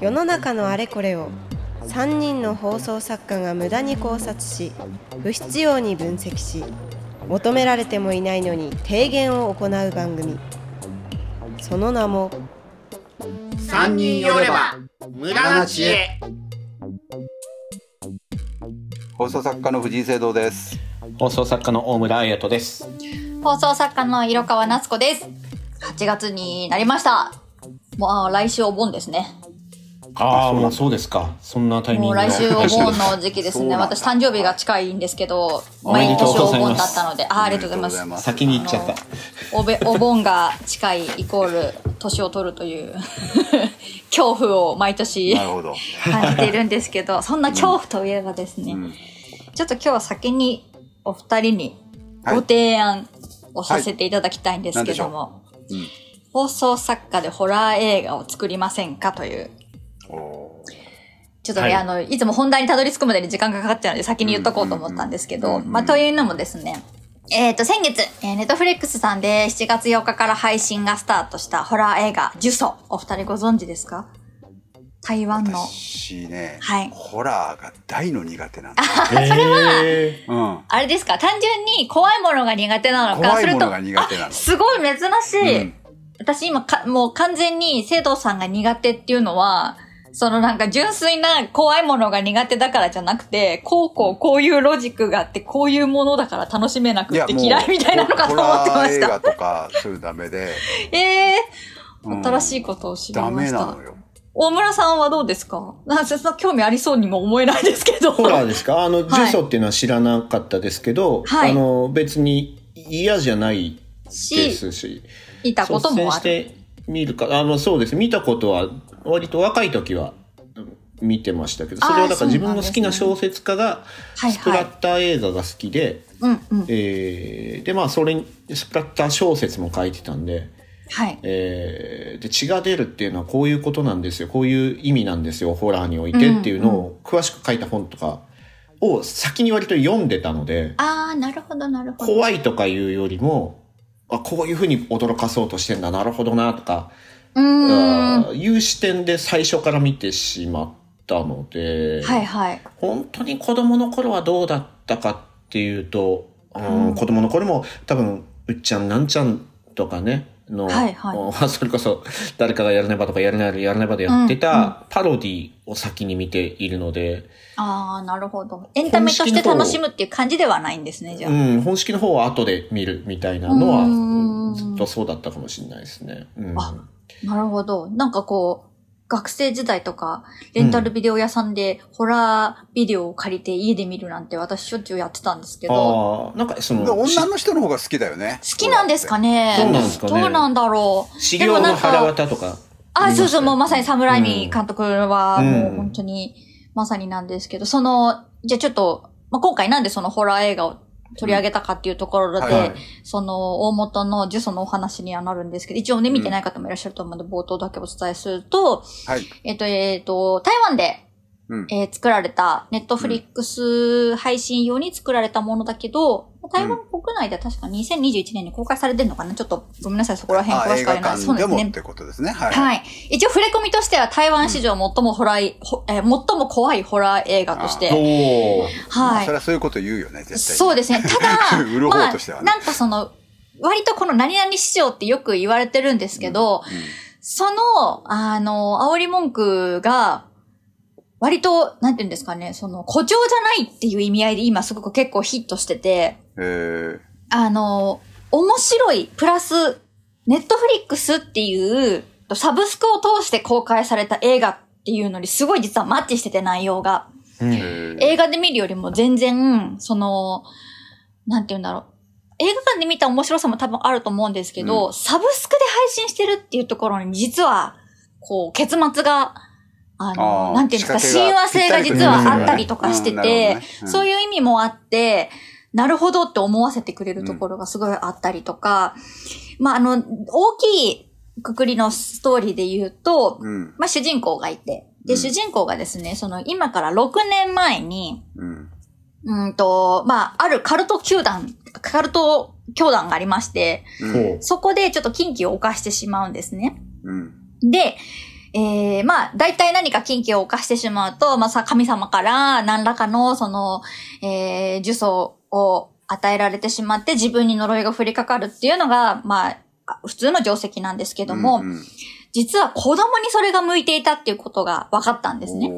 世の中のあれこれを3人の放送作家が無駄に考察し不必要に分析し求められてもいないのに提言を行う番組その名も三人寄れば無駄な知恵放送作家の藤井聖堂です。放送作家の大村彩人です。放送作家の色川夏子です。8月になりました。もう、あ来週お盆ですね。ああ、もうそうですか。そんなタイミングのもう来週お盆の時期ですね。私誕生日が近いんですけど、毎年お盆だったので、あありがとうございます。す先に行っちゃった。おべ お盆が近いイコール年を取るという 恐怖を毎年なるほど。感じているんですけど、そんな恐怖といえばですね、うんちょっと今日は先にお二人にはいご提案をさせていただきたいんですけども、うん放送作家でホラー映画を作りませんかという。おちょっとね、はいあの、いつも本題にたどり着くまでに時間がかかっちゃうので先に言っとこうと思ったんですけど、まあ、というのもですね、えっ、と、先月、えー、ネットフリックスさんで7月8日から配信がスタートしたホラー映画、呪詛。お二人ご存知ですか？台湾の。私ね、はいホラーが大の苦手なんだ。それは、うん。あれですか？単純に怖いものが苦手なのか怖いものそれとが苦手なのあすごい珍しい。うん私今か、もう完全に生徒さんが苦手っていうのは、そのなんか純粋な怖いものが苦手だからじゃなくて、こうこうこういうロジックがあって、こういうものだから楽しめなくって嫌いみたいなのかと思ってましホラー映画た。とか、そういうのダメで。ええうん新しいことを知りダましたメなの。よ。大村さんはどうですか？なんかそんな興味ありそうにも思えないですけど。ホラーですか？あの、はい呪詛っていうのは知らなかったですけど、はいあの、別に嫌じゃないでし、すし、いたこともある。して見るか、あの、そうです。見たことは、割と若い時はうん見てましたけど、それはだから自分の好きな小説家が、はいスプラはい。ッター映画が好きで、で、まあ、それに、スプラッター小説も書いてたんで、はい。えーで血が出るっていうのはこういうことなんですよこういう意味なんですよホラーにおいてっていうのを詳しく書いた本とかを先に割と読んでたのであー、なるほどなるほど。怖いとかいうよりもあこういうふうに驚かそうとしてんだなるほどなとか、うーん。いう視点で最初から見てしまったので、はいはい。本当に子供の頃はどうだったかっていうと、うんうん子供の頃も多分うっちゃんなんちゃんとかねの、はいはいお それこそ誰かがやらねばとかやらないやらねばでやってうんうんたパロディを先に見ているので、ああ、なるほど。エンタメとして楽しむっていう感じではないんですね、じゃあ。うん、本式の方は後で見るみたいなのはうんずっとそうだったかもしれないですね。うん、あなるほど。なんかこう、学生時代とか、レンタルビデオ屋さんでホラービデオを借りて家で見るなんて私しょっちゅうやってたんですけど、ああ、なんかそでの、女の人の方が好きだよね。好きなんですかね。そうなんですかね。どうなんだろう。修行の腹渡とか。あ、そうそう、もうまさにサムライうん。ミ監督はうん。もう本当にまさになんですけど、その、じゃあちょっと、まあ、今回なんでそのホラー映画を取り上げたかっていうところで、うんはいはいその大元の呪詛のお話にはなるんですけど、一応ね、見てない方もいらっしゃると思うので、冒頭だけお伝えすると、はい。えっ、と、えっ、と、台湾で、うんえー作られた、ネットフリックス配信用に作られたものだけど、台湾国内では確か2021年に公開されてるのかな？ちょっとごめんなさい、そこら辺詳しくあれない。そうですね館でもって。ことですね。はい。はい。一応触れ込みとしては台湾史上最もホラー、ほえー最も怖いホラー映画としおて、はいそれはそういうこと言うよね、絶対。そうですね。ただ、売る方としてはねまあ、なんかその、割とこの何々市場ってよく言われてるんですけど、うんその、あの、煽り文句が、割と、なんて言うんですかね、その、誇張じゃないっていう意味合いで今すごく結構ヒットしてて、えーあの、面白い、プラス、ネットフリックスっていう、サブスクを通して公開された映画っていうのにすごい実はマッチしてて内容が。映画で見るよりも全然、その、なんて言うんだろう。映画館で見た面白さも多分あると思うんですけど、うサブスクで配信してるっていうところに実は、こう、結末が、あの、あーなんていうんですか、親和性が実はあったりとかしててね、うんそういう意味もあって、なるほどって思わせてくれるところがすごいあったりとか、まあ、あの、大きいくくりのストーリーで言うと、うん。まあ、主人公がいて、で、うん主人公がですね、その、今から6年前に、うん。うんと、まあ、あるカルト球団、カルト教団がありまして、そこでちょっと禁忌を犯してしまうんですね。うん。で、えー、まあ、大体何か禁忌を犯してしまうと、まあさ、神様から何らかの、その、えー、呪詛を与えられてしまって自分に呪いが降りかかるっていうのが、まあ、普通の定石なんですけども、うんうん実は子供にそれが向いていたっていうことが分かったんですね。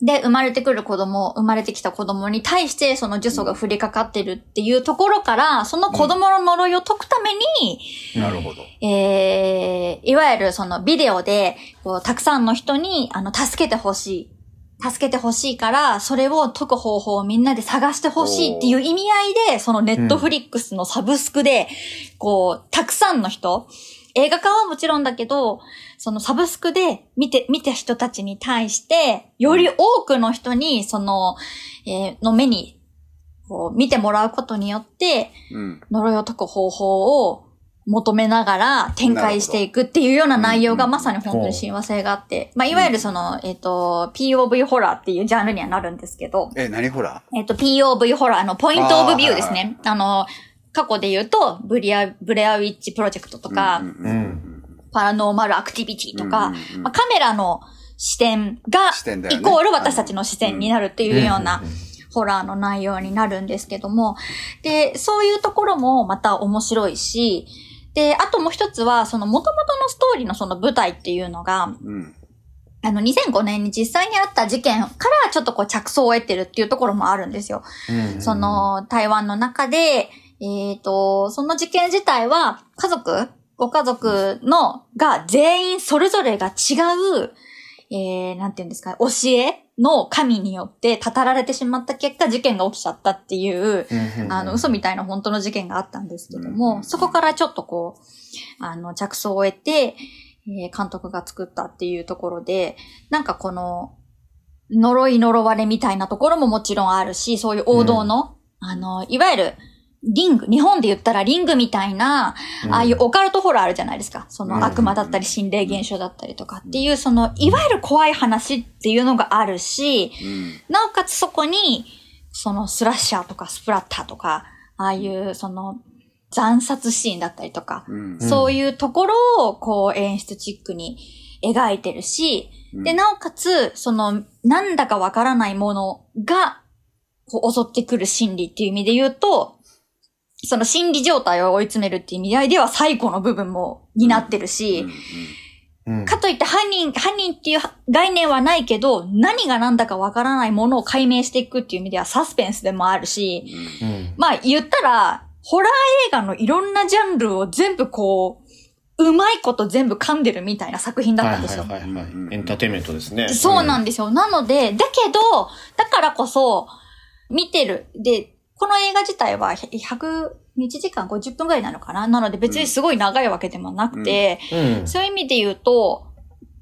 で、生まれてくる子供、生まれてきた子供に対してその呪詛が降りかかってるっていうところから、その子供の呪いを解くために、なるほど。えー、いわゆるそのビデオで、こう、たくさんの人に、あの、助けてほしい。助けてほしいから、それを解く方法をみんなで探してほしいっていう意味合いで、そのネットフリックスのサブスクで、こう、たくさんの人、映画館はもちろんだけど、そのサブスクで見て、見た人たちに対して、より多くの人に、その、えーの目に、こう、見てもらうことによって、うん。呪いを解く方法を求めながら展開していくっていうような内容がうんまさに本当に親和性があって、まあ、いわゆるその、えっ、と、POV ホラーっていうジャンルにはなるんですけど、え、何ほらえっ、と、POV ホラーのポイントオブビューですね。あの、過去で言うと、ブリア、ブレアウィッチプロジェクトとか、うんうんうん。パラノーマルアクティビティとか、うんうんうん。まあ、カメラの視点が、イコール私たちの視点になるっていうようなうんホラーの内容になるんですけども、で、そういうところもまた面白いし、で、あともう一つは、その元々のストーリーのその舞台っていうのが、うん。あの、2005年に実際にあった事件からちょっとこう着想を得てるっていうところもあるんですよ。うん。そ、の、台湾の中で、えっ、と、その事件自体は、家族、ご家族の、が全員それぞれが違う、えー、なんていうんですか、教えの神によって語られてしまった結果、事件が起きちゃったっていう、うんうんあの、嘘みたいな本当の事件があったんですけどうも、んそこからちょっとこう、あの、着想を得て、えー監督が作ったっていうところで、なんかこの、呪い呪われみたいなところももちろんあるし、そういう王道の、あの、いわゆる、リング、日本で言ったらリングみたいな、うんああいうオカルトホラーあるじゃないですか。そうんの悪魔だったり心霊現象だったりとかっていう、その、いわゆる怖い話っていうのがあるし、うん。なおかつそこに、そのスラッシャーとかスプラッターとか、ああいうその惨殺シーンだったりとか、うん。そういうところをこう演出チックに描いてるし、うんで、なおかつ、その、なんだかわからないものが、こう襲ってくる心理っていう意味で言うと、その心理状態を追い詰めるっていう意味合いでは最古の部分も担ってるし、うんかといって犯人、犯人っていう概念はないけど、何が何だかわからないものを解明していくっていう意味ではサスペンスでもあるし、うんまあ言ったら、ホラー映画のいろんなジャンルを全部こう、うまいこと全部噛んでるみたいな作品だったんですよ。はいはいはいエンターテインメントですね。そうなんですよ。なので、だけど、だからこそ、見てる。で、この映画自体は100、1時間50分ぐらいなのかな？なので別にすごい長いわけでもなくて、うん。そういう意味で言うと、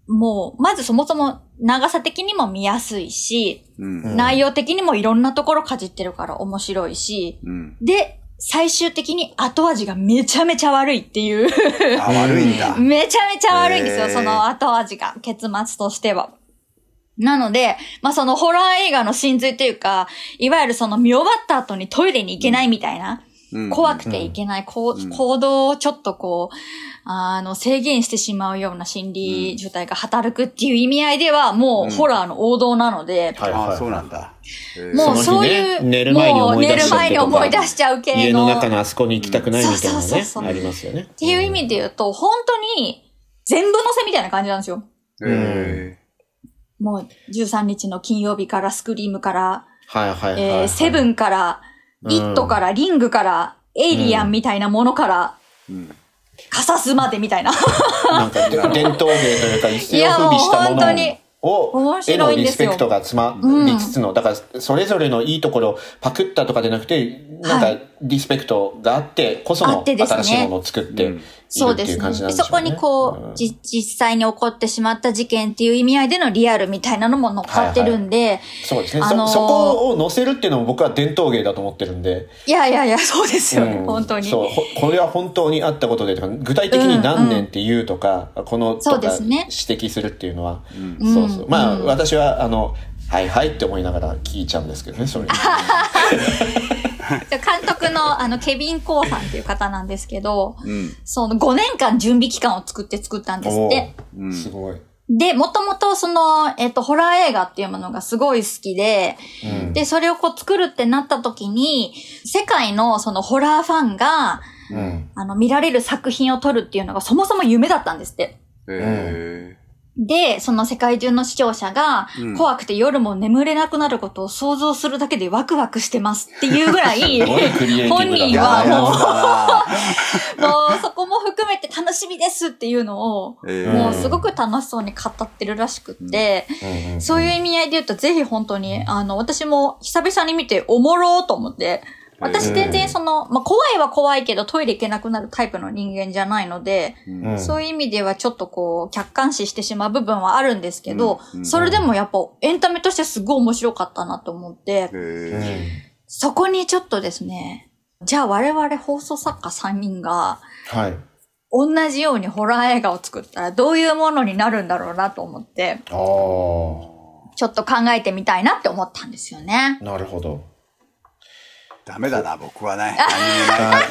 もう、まずそもそも長さ的にも見やすいし、うん。うん内容的にもいろんなところかじってるから面白いし、うん。で、最終的に後味がめちゃめちゃ悪いっていう。あ、悪いんだ。めちゃめちゃ悪いんですよ、その後味が、結末としては。なので、まあそのホラー映画の真髄というか、いわゆるその見終わった後にトイレに行けないみたいな、うん怖くていけない、こううん行動をちょっとこう、あの、制限してしまうような心理状態が働くっていう意味合いでは、もうんうホラーの王道なので、はいはいあ、そうなんだ。もうそういう、寝る前にもう思い出寝る前にしちゃうとか思い出しちゃう系の。家の中のあそこに行きたくないみたいなねそうそうそう。そうありますよね。っっていう意味で言うと、本当に全部乗せみたいな感じなんですよ。へもう13日の金曜日からスクリームから、はいはいはいはい。えーセブンから、うんイットから、リングから、エイリアンみたいなものから、ーうん。カサスまでみたいな。なんか伝統芸というか一世を風靡したものを面へ白いんですよのリスペクトが詰まりつつの、だからそれぞれのいいところをパクったとかじゃなくて、なんはかリスペクトがあってこそあの新しいものを作っているっていうそうですね。感じなんでしょうね。でそこにこう、実際に起こってしまった事件っていう意味合いでのリアルみたいなのも乗っかってるんで、そうですね、あのーそ。そこを載せるっていうのも僕は伝統芸だと思ってるんで。いやいやいや、そうですよ、うん。本当に。そう、ほこれは本当にあったことでとか、具体的に何年っていうとか、この、そうとかですね。指摘するっていうのは、うん。うん。そうそう。まあ、うん。私は、あの、はいはいって思いながら聞いちゃうんですけどねそれ 監督のあのケビン・コーさんっていう方なんですけど、うん。その5年間準備期間を作って作ったんですって。うん。すごい、で、もともとその、えっ、と、ホラー映画っていうものがすごい好きで、うんで、それをこう作るってなった時に、世界のそのホラーファンが、うんあの、見られる作品を撮るっていうのがそもそも夢だったんですって。えで、その世界中の視聴者がうん、怖くて夜も眠れなくなることを想像するだけでワクワクしてますっていうぐらい、本人はも。う、もうそこも含めて楽しみですっていうのを、えー。もうすごく楽しそうに語ってるらしくって、そういう意味合いで言うと、ぜひ本当に、あの、私も久々に見ておもろーと思って、私全然その、まあ、怖いは怖いけどトイレ行けなくなるタイプの人間じゃないので、うん。そういう意味ではちょっとこう、客観視してしまう部分はあるんですけど、うん。うん。それでもやっぱエンタメとしてすごい面白かったなと思って、えそこにちょっとですね、じゃあ我々放送作家3人が、はい。同じようにホラー映画を作ったらどういうものになるんだろうなと思って、ああちょっと考えてみたいなって思ったんですよね。なるほど。ーダメだな、僕はね。何もないからね。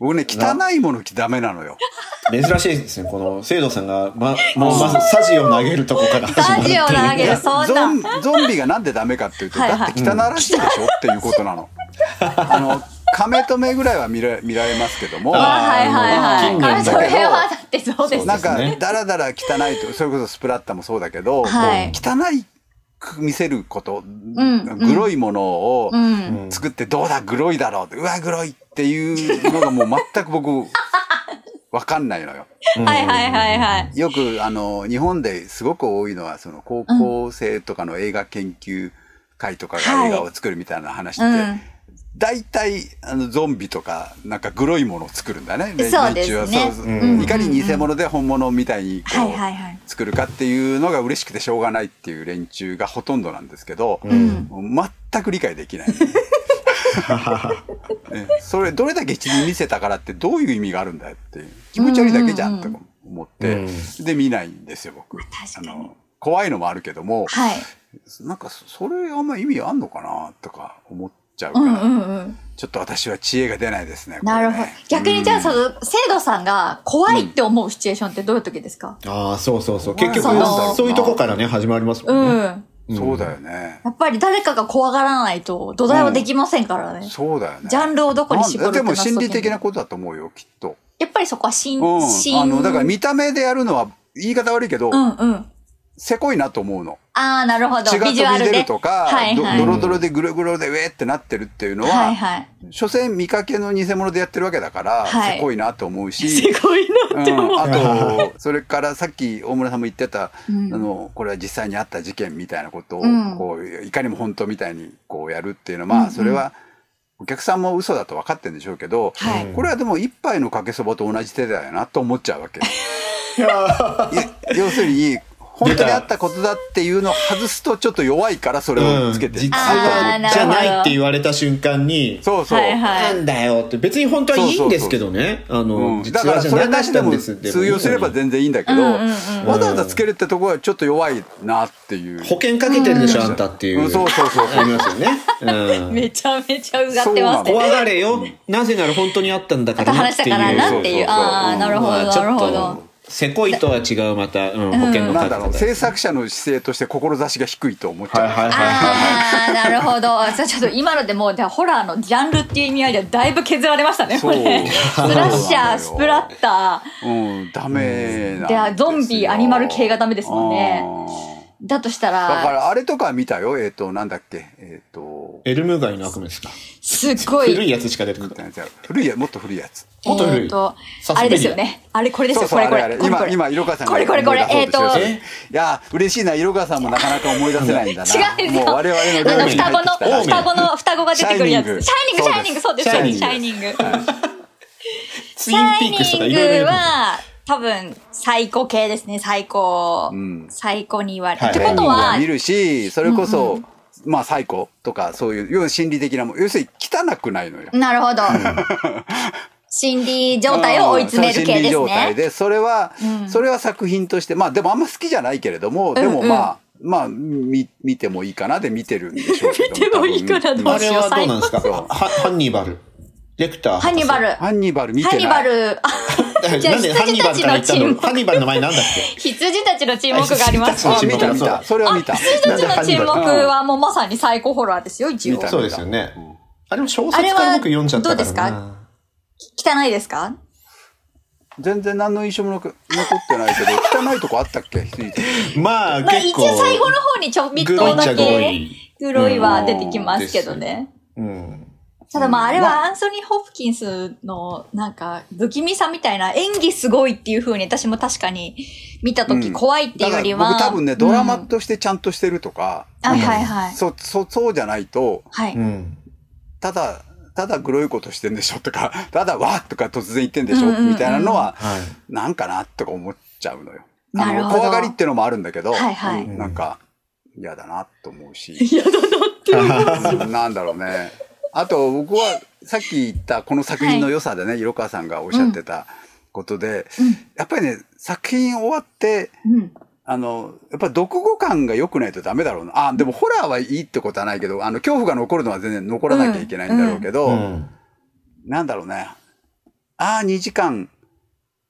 僕ね、汚いものダメなのよ。珍しいですねこの聖堂さんがまもうまずサジを投げるとこから 始まるっていうサジを投げる、そんな。ゾンゾンビがなんでダメかっていうと、だって汚らしいでしょっていうことなの。あの、亀止めぐらいは見ら見られますけども、あはいはいはい。それはだってそうです。なんかね、だらだら汚いと、それこそスプラッタもそうだけど、はい汚いく見せること、んグロいものをうん。作ってどうだ、グロいだろうって、うわ、グロいっていうのがもう全く僕、わかんないのよ。はいはいはいはい。よく、あの、日本ですごく多いのは、その高校生とかの映画研究会とかはいが映画を作るみたいな話って、うん。大体、あの、ゾンビとか、なんかグロいものを作るんだね。連そうですね連中はそううんいかに偽物で本物みたいにこう、はいはいはい。作るかっていうのが嬉しくてしょうがないっていう連中がほとんどなんですけど、うん。全く理解できない。ねそれどれだけ血に見せたからってどういう意味があるんだよっていう気持ち悪いだけじゃんと思って、うんで見ないんですよ僕あの怖いのもあるけどもはい。なんかそそれあんま意味あんのかなとか思っちゃうから、うんうんうん。ちょっと私は知恵が出ないですねなるほど。逆にじゃあ、その、生徒さんが怖いって思うシチュエーションってどういう時ですか？ああそうそうそう。結局そういうとこからね始まりますもうん。ん。ね、やそうだよね、っぱり誰かが怖がらないと土台はできませんからね。そうだよね。ジャンルをどこに絞るってなんでも心理的なことだと思うよきっと。やっぱりそこは心、うん。心。あのだから見た目でやるのは言い方悪いけど、うんうん。せこいなと思うのああ、なるほど。血がビジュアルで。飛び出るとか、はいはい。どドロドロでグログロでウェーってなってるっていうのは、はいはい。所詮見かけの偽物でやってるわけだから、はいせこいなと思うし、すごいなって思う。うん、あと、それからさっき大村さんも言ってた、うんあの、これは実際にあった事件みたいなことを、うんこう、いかにも本当みたいにこうやるっていうのは、まあ、それは、お客さんも嘘だと分かってるんでしょうけど、はいこれはでも一杯のかけそばと同じ手だよなと思っちゃうわけ。い要するに、本当にあったことだっていうのを外すとちょっと弱いからそれをつけて。る実なと思あーっなるほど。はじゃないって言われた瞬間にそうそう。なんだよって別に本当はいいんですけどね。あの、うん、だ実からそれはじゃなしでもったんです通用すれば全然いいんだけど、うんうんうんわざわざつけるってところはちょっと弱いなっていう。保険かけてるでしょ、あんたっていう、うん。そうそうそうありますよね、うん、めちゃめちゃうがってますそう怖ね。がれよ、なぜなら本当にあったんだからなっていう。話したからなっていう。そうそうそうああ、なるほど、なるほど。と。せこいとは違うまた、うん、保険のなんだろう、制作者の姿勢として志が低いと思っちゃう。はいはいはいああ、なるほど。じゃあちょっと今のでもう、じゃあホラーのジャンルっていう意味合いではだいぶ削られましたね、これ。スそうラッシャー、スプラッタうん、ダメなんー。では、ゾンビ、アニマル系がダメですもんね。うんだとした、だからら、あれとか見たよ。えっ、と、なんだっけ。えっ、と、エルム街の悪夢ですか？すっごい。古いやつしか出てこない古いや、もっと古いやつ。もっと古いえーとあれですよね。あれ、これですよ、これこれ。あれあれこれこれ今、今、色川さんがこれこれこれ思い出そうとしてるえーといや、嬉しいな、色川さんもなかなか思い出せないんだな。違うんですよ。もう我々のあの、双子の、双子の、双子が出てくるやつ。シャイニング、シャイニング、そうです、そうです、シシャャイニング。シャイニングは、多分、最高系ですね、最高。ん最高に言われる。はいってことは、見るし、それこそ、まあ、サイコとか、そういう、要は心理的なもん、要するに汚くないのよ。なるほど。心理状態を追い詰める系うんそう心理ですね。状態で、それは、うんそれは作品として、まあでもあんま好きじゃないけれども、でもうんうんまあ、まあ、み、見てもいいかなで見てるんでしょうけど。見てもいいかな多分あれはどうなんですか？ハンニバル。レクター。ハンニバル。ハンニバル見てない。ハンニバル から言った羊たちの沈黙のハンニバルの前なんだっけ？羊たちの沈黙があります。あ、羊見た見た。それは見た。羊たちの沈黙はもうまさにサイコホラーですよ、一応そうですよね。あれも小あれは説から僕読んじゃったからな。どうですか？汚いですか？全然何の印象も残ってないけど、汚いとこあったっけ？まあ、まあ結構。一応最後の方にちょびっとだけグロい。黒いは出てきますけどね。うん。ただまああれまはアンソニー・ホプキンスのなんか不気味さみたいな演技すごいっていう風に私も確かに見た時怖いっていうよりは。だから僕多分ね、ドラマうんとしてちゃんとしてるとか、はいはいはい。そ、そ、そうじゃないと、はい。うん。ただ、ただグロいことしてんでしょとか、ただわーとか突然言ってんでしょ、うんうんうんみたいなのは、はい。なんかなとか思っちゃうのよ。あの、なるほど怖がりっていうのもあるんだけど、はいはいうんなんか、嫌だなと思うし。嫌だなって。なんだろうね。あと、僕は、さっき言ったこの作品の良さでね、色川さんがおっしゃってたことで、やっぱりね、作品終わって、うん。あの、やっぱ読後感が良くないとダメだろうな。あ、でもホラーはいいってことはないけど、あの、恐怖が残るのは全然残らなきゃいけないんだろうけど、うん。なんだろうね。ああ、2時間、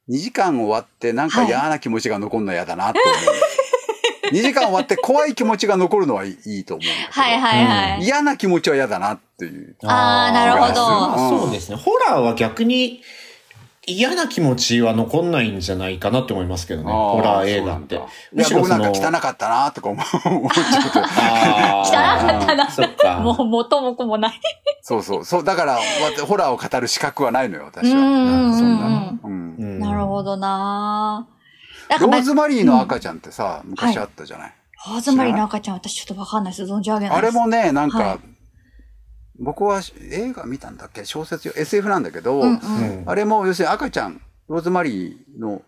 2時間終わってなんか嫌な気持ちが残るの嫌だなって思う。2時間終わって怖い気持ちが残るのはいいいいと思う。はいはいはい。嫌な気持ちは嫌だなっていう。あーなるほどまあそうですね。ホラーは逆に嫌な気持ちは残んないんじゃないかなって思いますけどね。ホラー映画って。むしろ僕なんか汚かったなとか思っちゃって。あー汚かったなそっか。もう元も子もない。そうそう。そう、だから、わホラーを語る資格はないのよ、私は。うんうんうんそんなるほどなローズマリーの赤ちゃんってさ、昔あったじゃない？ローズマリーの赤ちゃん私ちょっとわかんないです。存じ上げないあです。れもね、なんか、はい僕は映画見たんだっけ？小説よ。SF なんだけど、うんうん。うん。あれも要するに赤ちゃん、ローズマリーのっ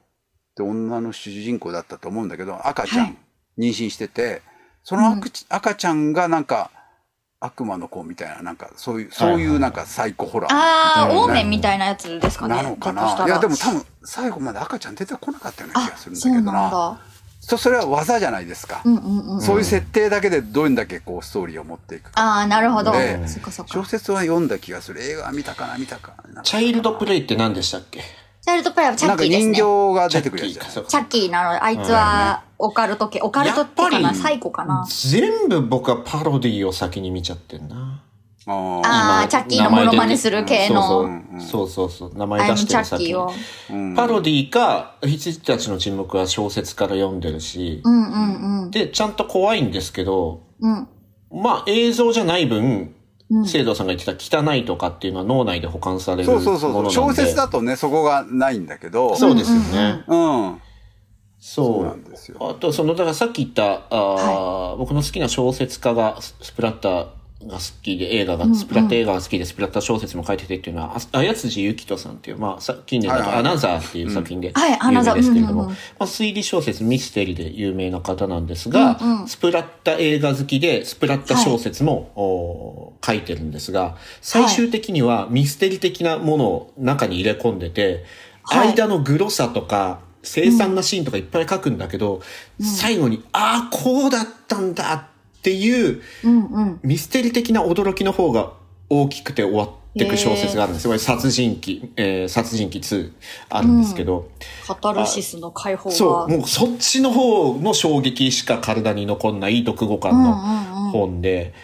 て女の主人公だったと思うんだけど、赤ちゃん、はい。妊娠してて、その赤,、赤ちゃんがなんか悪魔の子みたいな、なんかそういう、そういうなんかサイコホラー。あー、うん。オーメンみたいなやつですかね。なのかな？いやでも多分最後まで赤ちゃん出てこなかったような気があす、るんだそうけどな。そそれは技じゃないですか。うんうんうん。そういう設定だけでどれだけこうストーリーを持っていくか。あー、なるほど。でそっかそっか。小説は読んだ気がする。映画は見たかな見たかな。チャイルドプレイって何でしたっけ？チャイルドプレイはチャなんかッキーですね。人形が出てくるやつチャッキーなの。あいつは、オカルト系。オカルトってかなサイコかな全部僕はパロディを先に見ちゃってんな。あーあーチャッキーのモノマネする系の。そうそうそう。名前出してる先にチャッキーを。うんパロディか、羊たちの沈黙は小説から読んでるし、うんうんうん。で、ちゃんと怖いんですけど、うん。まあ映像じゃない分、うん聖堂さんが言ってた汚いとかっていうのは脳内で保管されるもそうそうのなんで。そう。小説だとね、そこがないんだけど。そうですよね。うん。そう。そうなんですよあと、その、だからさっき言った、あー僕の好きな小説家がススプラッターが好きで、映画が、スプラッター映画が好きで、スプラッター小説も書いててっていうのは、あ綾辻ゆきとさんっていう、まあ、さ近年だと、はいはい。アナザーっていう作品で、有名ですけれども、うんうんうん。まあ、推理小説、ミステリーで有名な方なんですが、うんうん。スプラッタ映画好きで、スプラッタ小説も、おー書いてるんですが、最終的にはミステリー的なものを中に入れ込んでて、はい。間のグロさとか、凄惨なシーンとかいっぱい書くんだけど、最後に、ああ、こうだったんだっていう、うんうん。ミステリー的な驚きの方が大きくて終わっていく小説があるんですよ。これ殺人鬼、えー殺人鬼2あるんですけど、カタルシスの解放が。そう、もうそっちの方の衝撃しか体に残んない読後感の本で、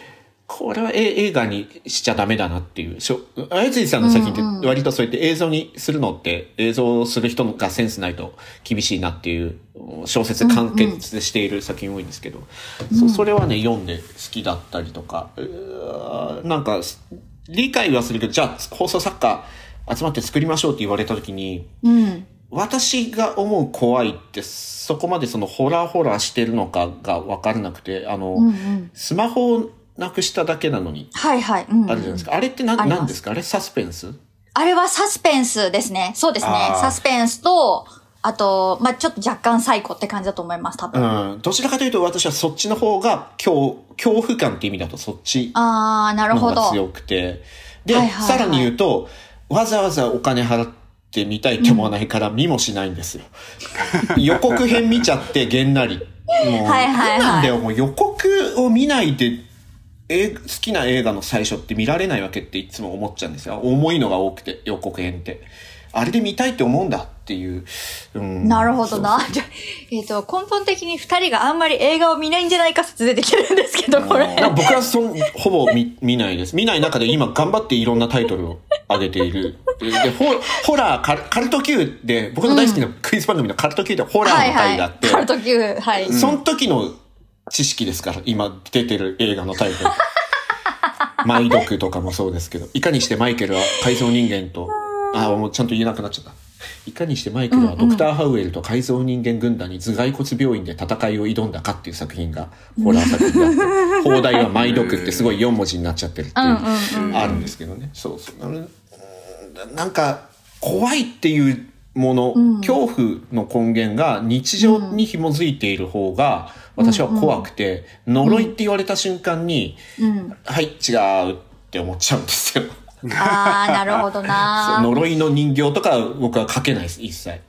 これはえ映画にしちゃダメだなっていう。しょあやついさんの作品って割とそうやって映像にするのって映像をする人がセンスないと厳しいなっていう小説完結している作品多いんですけど、そそれはね読んで好きだったりとか、うーなんか理解はするけど、じゃあ放送作家集まって作りましょうって言われた時に、うん。私が思う怖いってそこまでそのホラーホラーしてるのかが分からなくてあの、うんうん。スマホをなくしただけなのに。はいはい。うん。うんあるじゃないですか、あれって何あります。なんですか？あれサスペンス？あれはサスペンスですね。そうですね。サスペンスと、あと、まあちょっと若干サイコって感じだと思います、多う分。ん。どちらかというと私はそっちの方が恐恐怖感って意味だとそっちあー、なるほど。強くて。で、はいはいはい。さらに言うとわざわざお金払って見たいって思わないから見もしないんですよ。予告編見ちゃってげんなり。っもう、はいはいはい。なんだよ、もう予告を見ないで、え好きな映画の最初って見られないわけっていつも思っちゃうんですよ。重いのが多くて、予告編って。あれで見たいって思うんだっていう。うん、なるほどな。じゃあえっ、と、根本的に二人があんまり映画を見ないんじゃないか説出てきてるんですけど、これ。僕はそんほぼ見見ないです。見ない中で今頑張っていろんなタイトルを上げている。でホホラーカル、カルト Q で、僕の大好きなクイズ番組のカルト Q でホラーの回があって、カルト Q、はい。その時の知識ですから、今出てる映画のタイトル。マイドクとかもそうですけど、いかにしてマイケルは改造人間と、あ、もうちゃんと言えなくなっちゃった。いかにしてマイケルはドクター・ハウエルと改造人間軍団に頭蓋骨病院で戦いを挑んだかっていう作品がホラー作品であって、放題はマイドクってすごい4文字になっちゃってるっていう、あるんですけどね。そうそう。なんか、怖いっていうもの、恐怖の根源が日常に紐づいている方が、私は怖くて、呪いって言われた瞬間に、うん。はい、違うって思っちゃうんですよ。ああ、なるほどな。呪いの人形とか僕は書けないです、一切。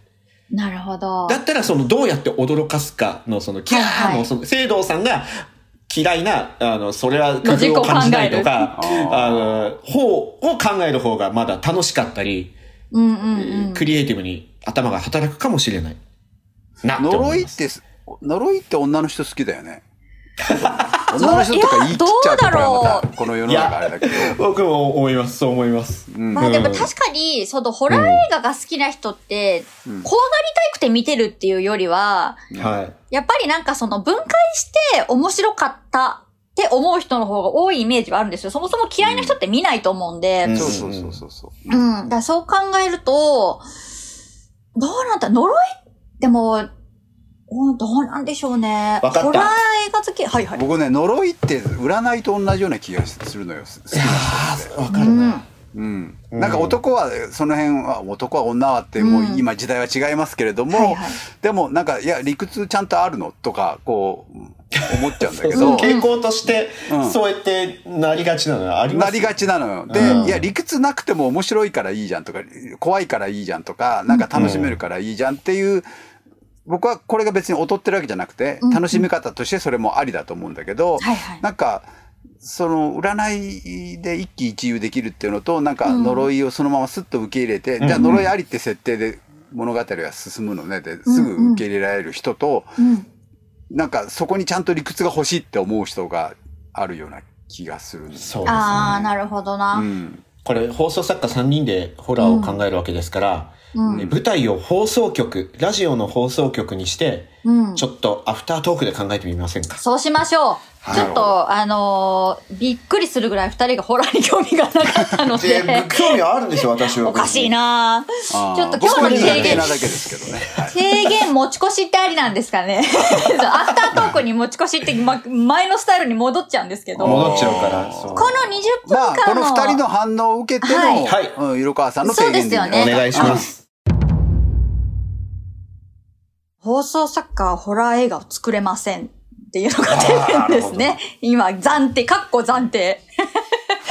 なるほど。だったら、その、どうやって驚かすかの、その、キャーの、その、聖堂さんが、嫌いな、あの、それは工夫を感じないとか、あの、方を考える方がまだ楽しかったり、うんうんうん。クリエイティブに頭が働くかもしれない。なって思呪いっますて、呪いって女の人好きだよね。女の人とか言い切っちゃうとこれはまたこの世の中あれだけど。僕も思います、そう思います。うんまあでも確かに、そのホラー映画が好きな人って、うん怖がりたくて見てるっていうよりは、はい。やっぱりなんかその分解して面白かったって思う人の方が多いイメージはあるんですよ。そもそも嫌いな人って見ないと思うんで。うんそうそうそうそうそう。うん。だからそう考えると、どうなんだ呪いでも、おどうなんでしょうね。わかったホラー映画好き。はいはい。僕ね、呪いって占いと同じような気がするのよ。好きな人って。わかるな。うん。うんなんか男は、その辺は、男は女はって、もううん今時代は違いますけれども、はいはいでもなんか、いや、理屈ちゃんとあるのとか、こう、思っちゃうんだけど、傾向としてうん、そうやってなりがちなのはありますなりがちなのよ。で、うん。いや、理屈なくても面白いからいいじゃんとか、怖いからいいじゃんとか、なんか楽しめるからいいじゃんっていう、僕はこれが別に劣ってるわけじゃなくて、うん楽しみ方としてそれもありだと思うんだけど、はいはい。なんか、その占いで一喜一憂できるっていうのと、なんかうん。呪いをそのままスッと受け入れて、うん。じゃあ呪いありって設定で物語が進むのね、ですぐ受け入れられる人と、うん。なんかそこにちゃんと理屈が欲しいって思う人があるような気がするんですそうですね。ああ、なるほどな。うん。これ放送作家3人でホラーを考えるわけですから、うんね舞台を放送局、ラジオの放送局にして、うん。ちょっとアフタートークで考えてみませんか？そうしましょう。はい。ちょっと、あのーびっくりするぐらい二人がホラーに興味がなかったので、興味はあるんですよ、私おかしいな。ちょっと今日の提言。手なだけですけどね。はい。制限持ち越しってありなんですかね。アフタートークに持ち越しって、ま、前のスタイルに戻っちゃうんですけど、この戻っちゃうから、そう。20分まあ、こ間の、の二人の反応を受けての、はい。はい。うん、色川さんの提言でいいんじゃないそうですよね。お願いします。放送作家はホラー映画を作れませんっていうのが出るんですね。今、暫定、かっこ暫定。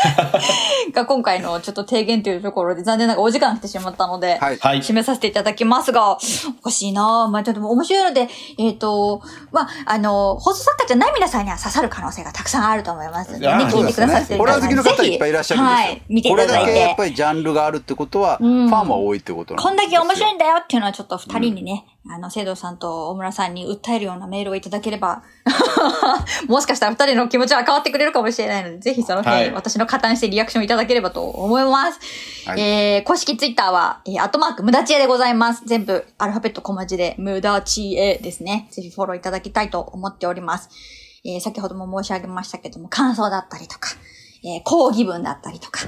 が今回のちょっと提言というところで残念ながらお時間来てしまったので、はい。はい。締めさせていただきますが、おかしいなぁ。まあ、ちょっと面白いので、えっ、と、まあ、あの、放送作家じゃない皆さんには刺さる可能性がたくさんあると思いますので、ね、聞いてくださってるホラー好きの方ぜひいっぱいいらっしゃるんですよ。はい、見ていこれただいて。だけやっぱりジャンルがあるってことは、うんファンは多いってことなんこんだけ面白いいんだよっていうのはちょっと二人にね、あの、聖堂さんと大村さんに訴えるようなメールをいただければ、もしかしたら二人の気持ちは変わってくれるかもしれないので、ぜひその辺、はい私の加担してリアクションいただければと思います。はいえー、公式ツイッターは、えー、アットマーク、無駄知恵でございます。全部、アルファベット小文字で、無駄知恵ですね。ぜひフォローいただきたいと思っております。えー、先ほども申し上げましたけども、感想だったりとか、えー、講義文だったりとか、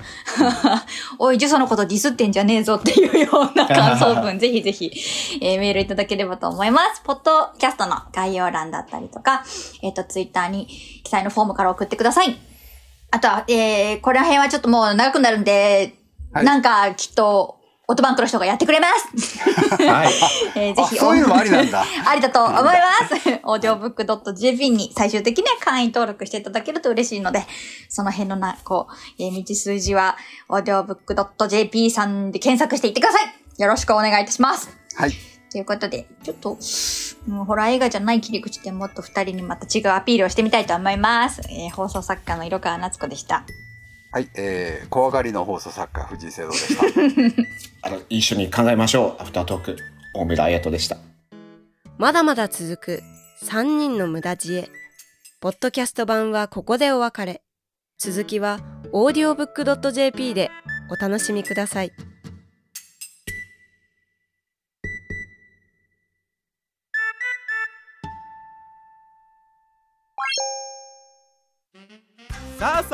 おい、ジュソのことディスってんじゃねえぞっていうような感想文、ぜひぜひ、えー、メールいただければと思います。ポッドキャストの概要欄だったりとか、えっ、と、ツイッターに記載のフォームから送ってください。あとは、えー、この辺はちょっともう長くなるんで、はいなんかきっと、オートバンクの人がやってくれます。はい。えーぜひ、あそういうのもありなんだ ありだと思います。audiobook.jp に最終的には会員登録していただけると嬉しいので、その辺のな、こう、えー道数字は audiobook.jp さんで検索していってください。よろしくお願いいたします。はい。とということで、ちょっと、うんホラー映画じゃない切り口でもっと二人にまた違うアピールをしてみたいと思います。えー放送作家の色川夏子でした。はい、えー、怖がりの放送作家、藤井聖堂でした。あの、一緒に考えましょう。アフタートーク。大村彩人でした。まだまだ続く3人の無駄知恵。ポッドキャスト版はここでお別れ。続きは audiobook.jp でお楽しみください。